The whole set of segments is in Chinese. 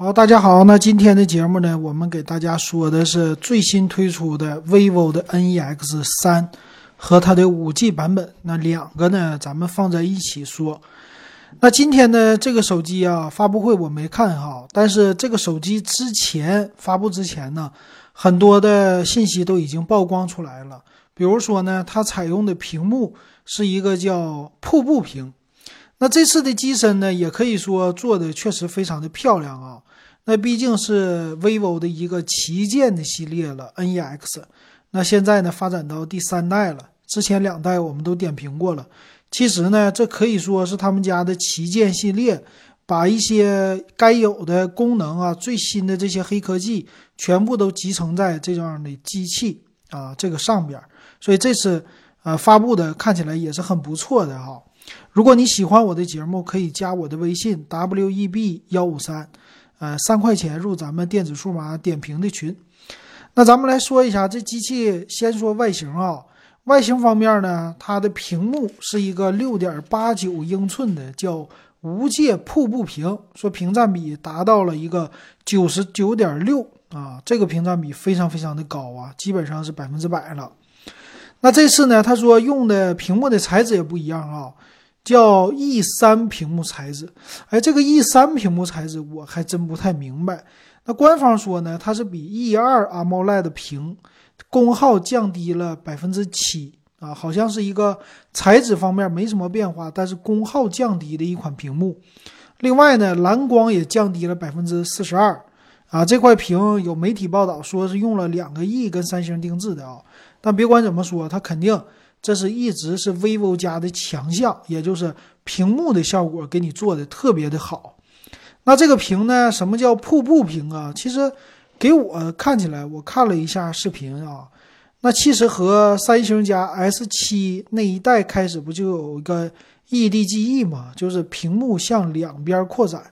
好，大家好，那今天的节目呢，我们给大家说的是最新推出的 vivo 的 NEX 三和它的五 G 版本，那两个呢，咱们放在一起说。那今天呢，这个手机啊，发布会我没看哈，但是这个手机之前发布之前呢，很多的信息都已经曝光出来了。比如说呢，它采用的屏幕是一个叫瀑布屏。那这次的机身呢，也可以说做的确实非常的漂亮啊。那毕竟是 vivo 的一个旗舰的系列了，NEX。那现在呢，发展到第三代了。之前两代我们都点评过了。其实呢，这可以说是他们家的旗舰系列，把一些该有的功能啊、最新的这些黑科技，全部都集成在这样的机器啊这个上边。所以这次呃发布的看起来也是很不错的哈。如果你喜欢我的节目，可以加我的微信 web 幺五三。呃，三块钱入咱们电子数码点评的群。那咱们来说一下这机器，先说外形啊。外形方面呢，它的屏幕是一个六点八九英寸的叫无界瀑布屏，说屏占比达到了一个九十九点六啊，这个屏占比非常非常的高啊，基本上是百分之百了。那这次呢，他说用的屏幕的材质也不一样啊。叫 E 三屏幕材质，哎，这个 E 三屏幕材质我还真不太明白。那官方说呢，它是比 E 二 AMOLED 屏功耗降低了百分之七啊，好像是一个材质方面没什么变化，但是功耗降低的一款屏幕。另外呢，蓝光也降低了百分之四十二啊。这块屏有媒体报道说是用了两个亿跟三星定制的啊，但别管怎么说，它肯定。这是一直是 vivo 家的强项，也就是屏幕的效果给你做的特别的好。那这个屏呢，什么叫瀑布屏啊？其实给我看起来，我看了一下视频啊，那其实和三星家 S 七那一代开始不就有一个 EDGE 嘛，就是屏幕向两边扩展。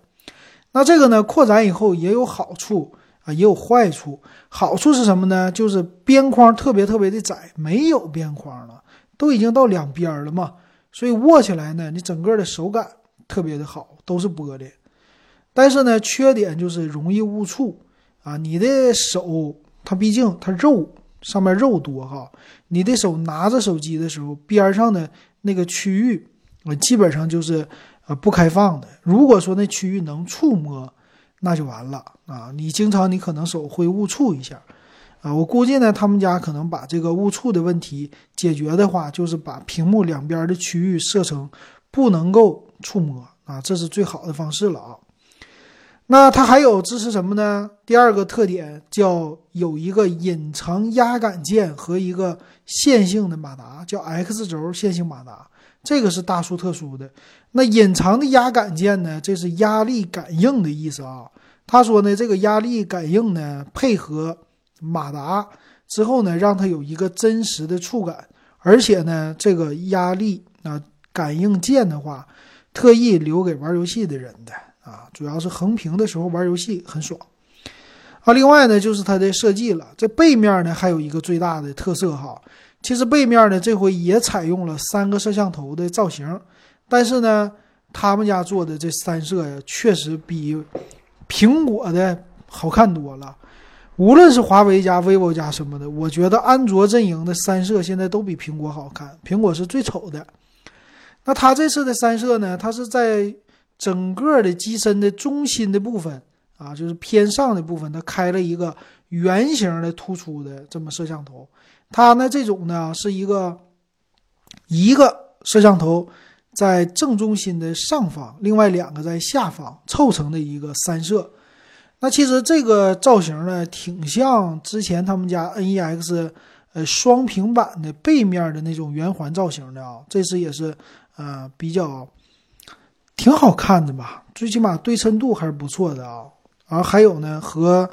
那这个呢，扩展以后也有好处啊，也有坏处。好处是什么呢？就是边框特别特别的窄，没有边框了。都已经到两边了嘛，所以握起来呢，你整个的手感特别的好，都是玻璃。但是呢，缺点就是容易误触啊！你的手它毕竟它肉上面肉多哈，你的手拿着手机的时候，边上的那个区域我，基本上就是呃不开放的。如果说那区域能触摸，那就完了啊！你经常你可能手会误触一下。啊，我估计呢，他们家可能把这个误触的问题解决的话，就是把屏幕两边的区域设成不能够触摸啊，这是最好的方式了啊。那它还有支持什么呢？第二个特点叫有一个隐藏压感键和一个线性的马达，叫 X 轴线性马达，这个是大殊特殊的。那隐藏的压感键呢，这是压力感应的意思啊。他说呢，这个压力感应呢，配合。马达之后呢，让它有一个真实的触感，而且呢，这个压力啊感应键的话，特意留给玩游戏的人的啊，主要是横屏的时候玩游戏很爽啊。另外呢，就是它的设计了，这背面呢还有一个最大的特色哈，其实背面呢这回也采用了三个摄像头的造型，但是呢，他们家做的这三摄呀，确实比苹果的好看多了。无论是华为家、vivo 家什么的，我觉得安卓阵营的三摄现在都比苹果好看。苹果是最丑的。那它这次的三摄呢？它是在整个的机身的中心的部分啊，就是偏上的部分，它开了一个圆形的突出的这么摄像头。它呢这种呢是一个一个摄像头在正中心的上方，另外两个在下方凑成的一个三摄。那其实这个造型呢，挺像之前他们家 NEX，呃，双平板的背面的那种圆环造型的啊。这次也是，呃，比较挺好看的吧，最起码对称度还是不错的啊。然后还有呢，和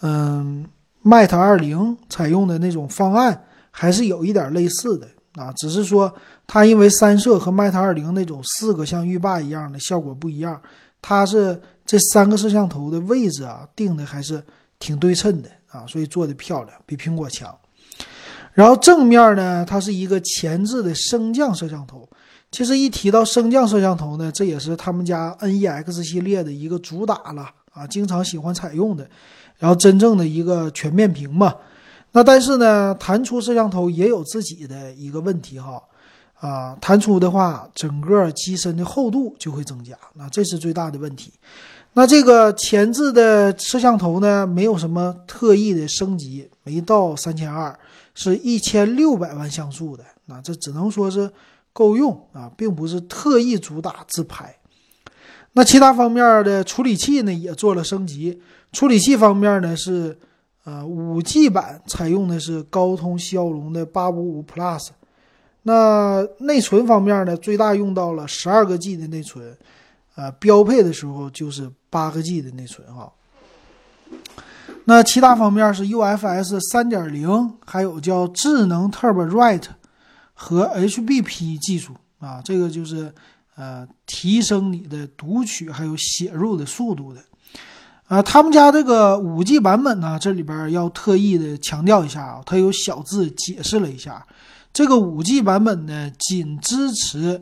嗯，Mate 二零采用的那种方案还是有一点类似的啊，只是说它因为三摄和 Mate 二零那种四个像浴霸一样的效果不一样，它是。这三个摄像头的位置啊，定的还是挺对称的啊，所以做的漂亮，比苹果强。然后正面呢，它是一个前置的升降摄像头。其实一提到升降摄像头呢，这也是他们家 NEX 系列的一个主打了啊，经常喜欢采用的，然后真正的一个全面屏嘛。那但是呢，弹出摄像头也有自己的一个问题哈，啊，弹出的话，整个机身的厚度就会增加，那这是最大的问题。那这个前置的摄像头呢，没有什么特意的升级，没到三千二，是一千六百万像素的，那这只能说是够用啊，并不是特意主打自拍。那其他方面的处理器呢，也做了升级，处理器方面呢是。呃，五 G 版采用的是高通骁龙的八五五 Plus，那内存方面呢，最大用到了十二个 G 的内存，呃，标配的时候就是八个 G 的内存哈。那其他方面是 UFS 三点零，还有叫智能 Turbo Write 和 HBP 技术啊，这个就是呃提升你的读取还有写入的速度的。啊，他们家这个五 G 版本呢，这里边要特意的强调一下啊，它有小字解释了一下，这个五 G 版本呢，仅支持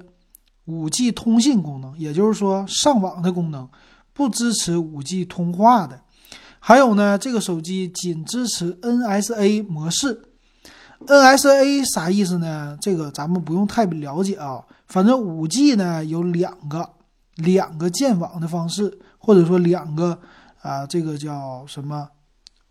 五 G 通信功能，也就是说上网的功能，不支持五 G 通话的。还有呢，这个手机仅支持 NSA 模式，NSA 啥意思呢？这个咱们不用太了解啊，反正五 G 呢有两个两个建网的方式，或者说两个。啊，这个叫什么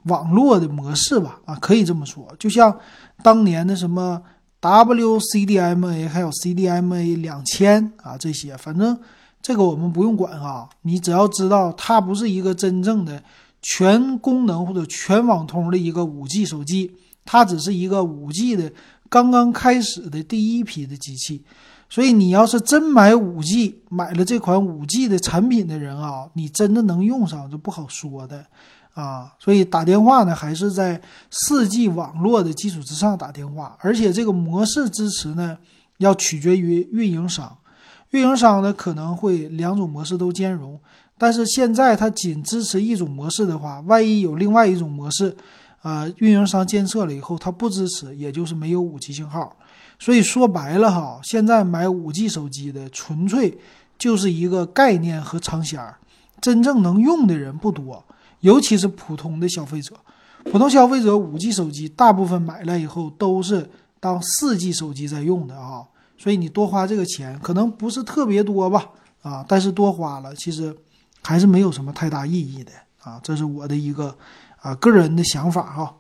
网络的模式吧？啊，可以这么说，就像当年的什么 WCDMA 还有 CDMA 两千啊，这些，反正这个我们不用管啊，你只要知道它不是一个真正的全功能或者全网通的一个五 G 手机，它只是一个五 G 的刚刚开始的第一批的机器。所以你要是真买五 G，买了这款五 G 的产品的人啊，你真的能用上就不好说的，啊，所以打电话呢还是在四 G 网络的基础之上打电话，而且这个模式支持呢要取决于运营商，运营商呢可能会两种模式都兼容，但是现在它仅支持一种模式的话，万一有另外一种模式，啊，运营商监测了以后它不支持，也就是没有五 G 信号。所以说白了哈，现在买五 G 手机的纯粹就是一个概念和尝鲜儿，真正能用的人不多，尤其是普通的消费者。普通消费者五 G 手机大部分买来以后都是当四 G 手机在用的啊，所以你多花这个钱可能不是特别多吧啊，但是多花了其实还是没有什么太大意义的啊，这是我的一个啊个人的想法哈。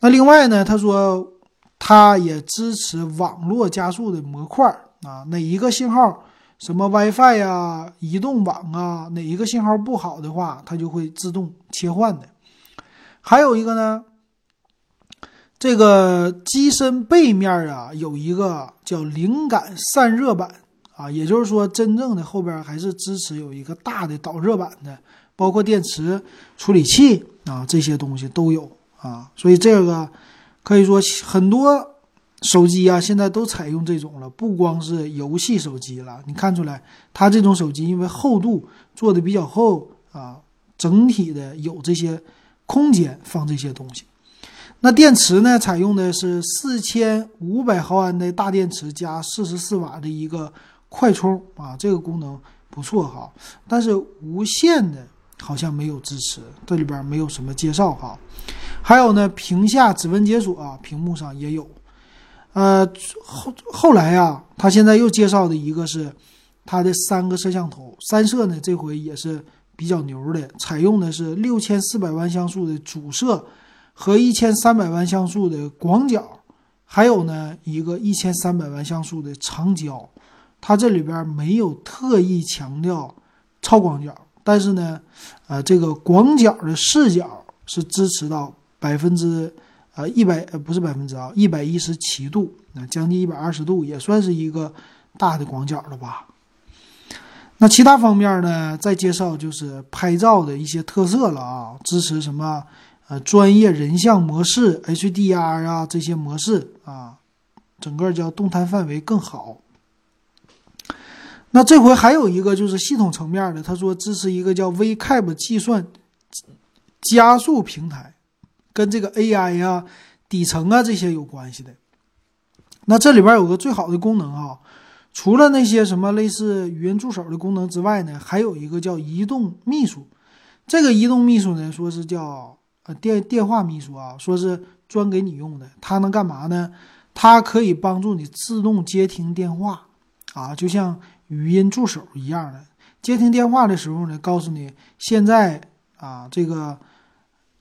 那另外呢，他说。它也支持网络加速的模块啊，哪一个信号，什么 WiFi 呀、移动网啊，哪一个信号不好的话，它就会自动切换的。还有一个呢，这个机身背面啊有一个叫灵感散热板啊，也就是说，真正的后边还是支持有一个大的导热板的，包括电池、处理器啊这些东西都有啊，所以这个。可以说很多手机啊，现在都采用这种了，不光是游戏手机了。你看出来，它这种手机因为厚度做的比较厚啊，整体的有这些空间放这些东西。那电池呢，采用的是四千五百毫安的大电池加四十四瓦的一个快充啊，这个功能不错哈。但是无线的好像没有支持，这里边没有什么介绍哈。还有呢，屏下指纹解锁啊，屏幕上也有。呃，后后来呀，他现在又介绍的一个是它的三个摄像头，三摄呢这回也是比较牛的，采用的是六千四百万像素的主摄和一千三百万像素的广角，还有呢一个一千三百万像素的长焦。它这里边没有特意强调超广角，但是呢，呃，这个广角的视角是支持到。百分之，呃，一百呃不是百分之啊，一百一十七度，那将近一百二十度，也算是一个大的广角了吧。那其他方面呢？再介绍就是拍照的一些特色了啊，支持什么呃专业人像模式、HDR 啊这些模式啊，整个叫动态范围更好。那这回还有一个就是系统层面的，他说支持一个叫 VCAP 计算加速平台。跟这个 AI 呀、底层啊这些有关系的。那这里边有个最好的功能啊，除了那些什么类似语音助手的功能之外呢，还有一个叫移动秘书。这个移动秘书呢，说是叫呃电电话秘书啊，说是专给你用的。它能干嘛呢？它可以帮助你自动接听电话啊，就像语音助手一样的。接听电话的时候呢，告诉你现在啊这个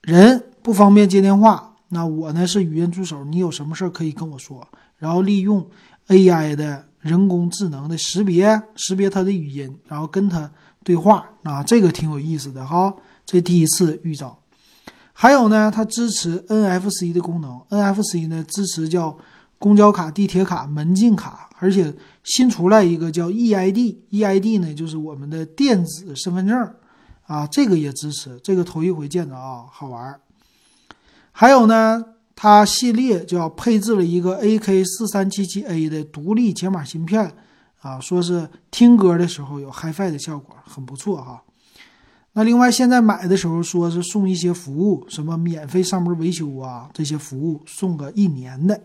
人不方便接电话，那我呢是语音助手，你有什么事儿可以跟我说，然后利用 AI 的人工智能的识别识别它的语音，然后跟它。对话啊，这个挺有意思的哈。这第一次遇到，还有呢，它支持 NFC 的功能。NFC 呢支持叫公交卡、地铁卡、门禁卡，而且新出来一个叫 EID。EID 呢就是我们的电子身份证啊，这个也支持。这个头一回见着啊，好玩。还有呢，它系列叫配置了一个 AK 四三七七 A 的独立解码芯片。啊，说是听歌的时候有 HiFi 的效果，很不错哈。那另外现在买的时候说是送一些服务，什么免费上门维修啊，这些服务送个一年的。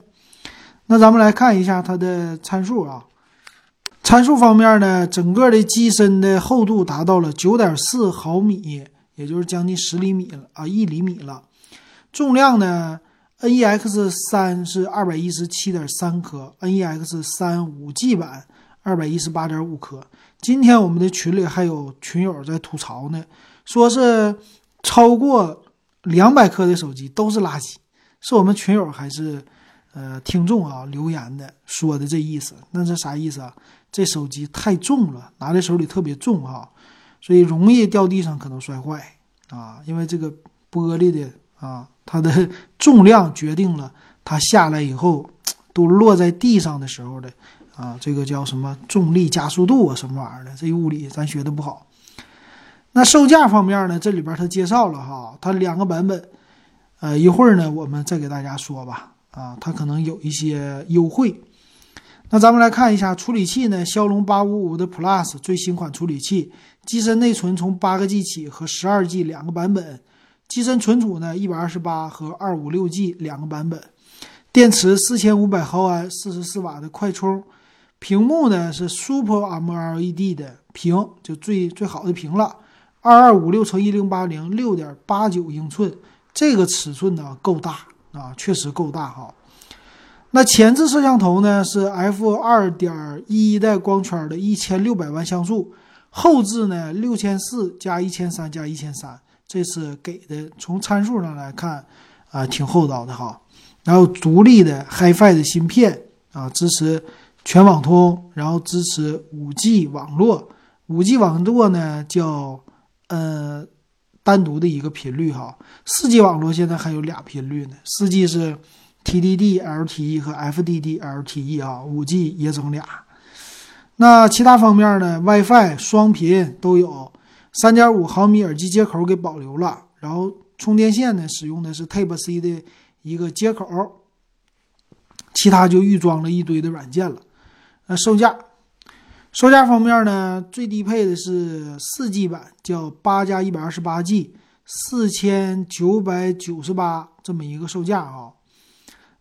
那咱们来看一下它的参数啊。参数方面呢，整个的机身的厚度达到了九点四毫米，也就是将近十厘米了啊，一厘米了。重量呢，NEX 三是二百一十七点三克，NEX 三五 G 版。二百一十八点五克。今天我们的群里还有群友在吐槽呢，说是超过两百克的手机都是垃圾。是我们群友还是呃听众啊留言的说的这意思？那是啥意思啊？这手机太重了，拿在手里特别重哈，所以容易掉地上，可能摔坏啊。因为这个玻璃的啊，它的重量决定了它下来以后 都落在地上的时候的。啊，这个叫什么重力加速度啊，什么玩意儿的？这物理咱学的不好。那售价方面呢？这里边他介绍了哈，它两个版本。呃，一会儿呢，我们再给大家说吧。啊，它可能有一些优惠。那咱们来看一下处理器呢，骁龙八五五的 Plus 最新款处理器，机身内存从八个 G 起和十二 G 两个版本，机身存储呢一百二十八和二五六 G 两个版本，电池四千五百毫安，四十四瓦的快充。屏幕呢是 Super AMOLED 的屏，就最最好的屏了，二二五六乘一零八零，六点八九英寸，这个尺寸呢够大啊，确实够大哈。那前置摄像头呢是 f 二点一代光圈的，一千六百万像素，后置呢六千四加一千三加一千三，这是给的，从参数上来看啊挺厚道的哈。然后独立的 HiFi 的芯片啊，支持。全网通，然后支持五 G 网络。五 G 网络呢叫呃单独的一个频率哈。四 G 网络现在还有俩频率呢。四 G 是 TDD LTE 和 FDD LTE 啊。五 G 也整俩。那其他方面呢？WiFi 双频都有。三点五毫米耳机接口给保留了。然后充电线呢，使用的是 Type C 的一个接口。其他就预装了一堆的软件了。那售价，售价方面呢，最低配的是四 G 版，叫八加一百二十八 G，四千九百九十八这么一个售价啊。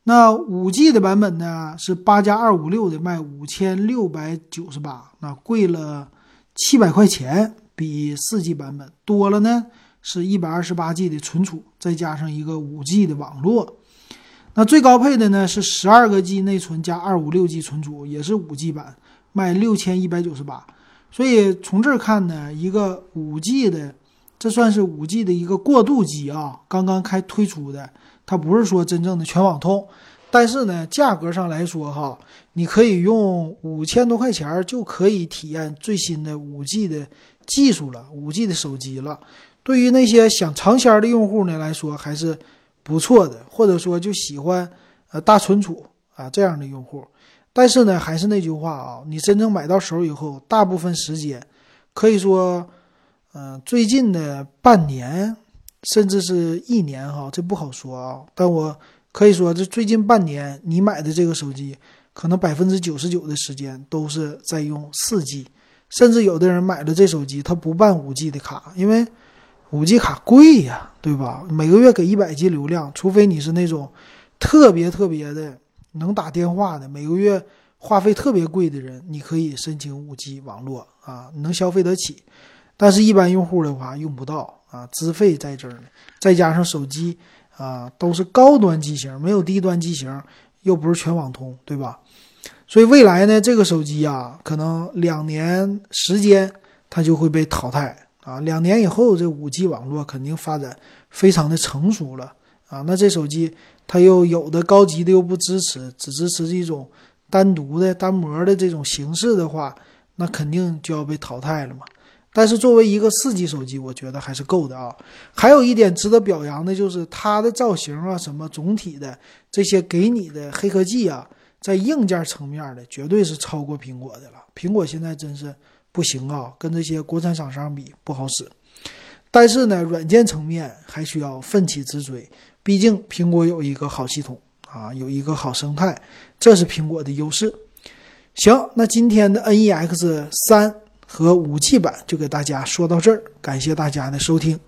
那五 G 的版本呢是八加二五六的，卖五千六百九十八，那贵了七百块钱，比四 G 版本多了呢，是一百二十八 G 的存储，再加上一个五 G 的网络。那最高配的呢是十二个 G 内存加二五六 G 存储，也是五 G 版，卖六千一百九十八。所以从这儿看呢，一个五 G 的，这算是五 G 的一个过渡机啊，刚刚开推出的，它不是说真正的全网通。但是呢，价格上来说哈，你可以用五千多块钱就可以体验最新的五 G 的技术了，五 G 的手机了。对于那些想尝鲜的用户呢来说，还是。不错的，或者说就喜欢呃大存储啊这样的用户，但是呢，还是那句话啊，你真正买到手以后，大部分时间可以说，嗯，最近的半年甚至是一年哈，这不好说啊。但我可以说，这最近半年你买的这个手机，可能百分之九十九的时间都是在用四 G，甚至有的人买了这手机，他不办五 G 的卡，因为。五 G 卡贵呀，对吧？每个月给一百 G 流量，除非你是那种特别特别的能打电话的，每个月话费特别贵的人，你可以申请五 G 网络啊，能消费得起。但是，一般用户的话用不到啊，资费在这儿呢，再加上手机啊都是高端机型，没有低端机型，又不是全网通，对吧？所以未来呢，这个手机啊，可能两年时间它就会被淘汰啊。两年以后，这五 G 网络肯定发展非常的成熟了啊。那这手机它又有的高级的又不支持，只支持一种单独的单模的这种形式的话，那肯定就要被淘汰了嘛。但是作为一个四 G 手机，我觉得还是够的啊。还有一点值得表扬的就是它的造型啊，什么总体的这些给你的黑科技啊。在硬件层面的，绝对是超过苹果的了。苹果现在真是不行啊，跟这些国产厂商比不好使。但是呢，软件层面还需要奋起直追，毕竟苹果有一个好系统啊，有一个好生态，这是苹果的优势。行，那今天的 NEX 三和五 G 版就给大家说到这儿，感谢大家的收听。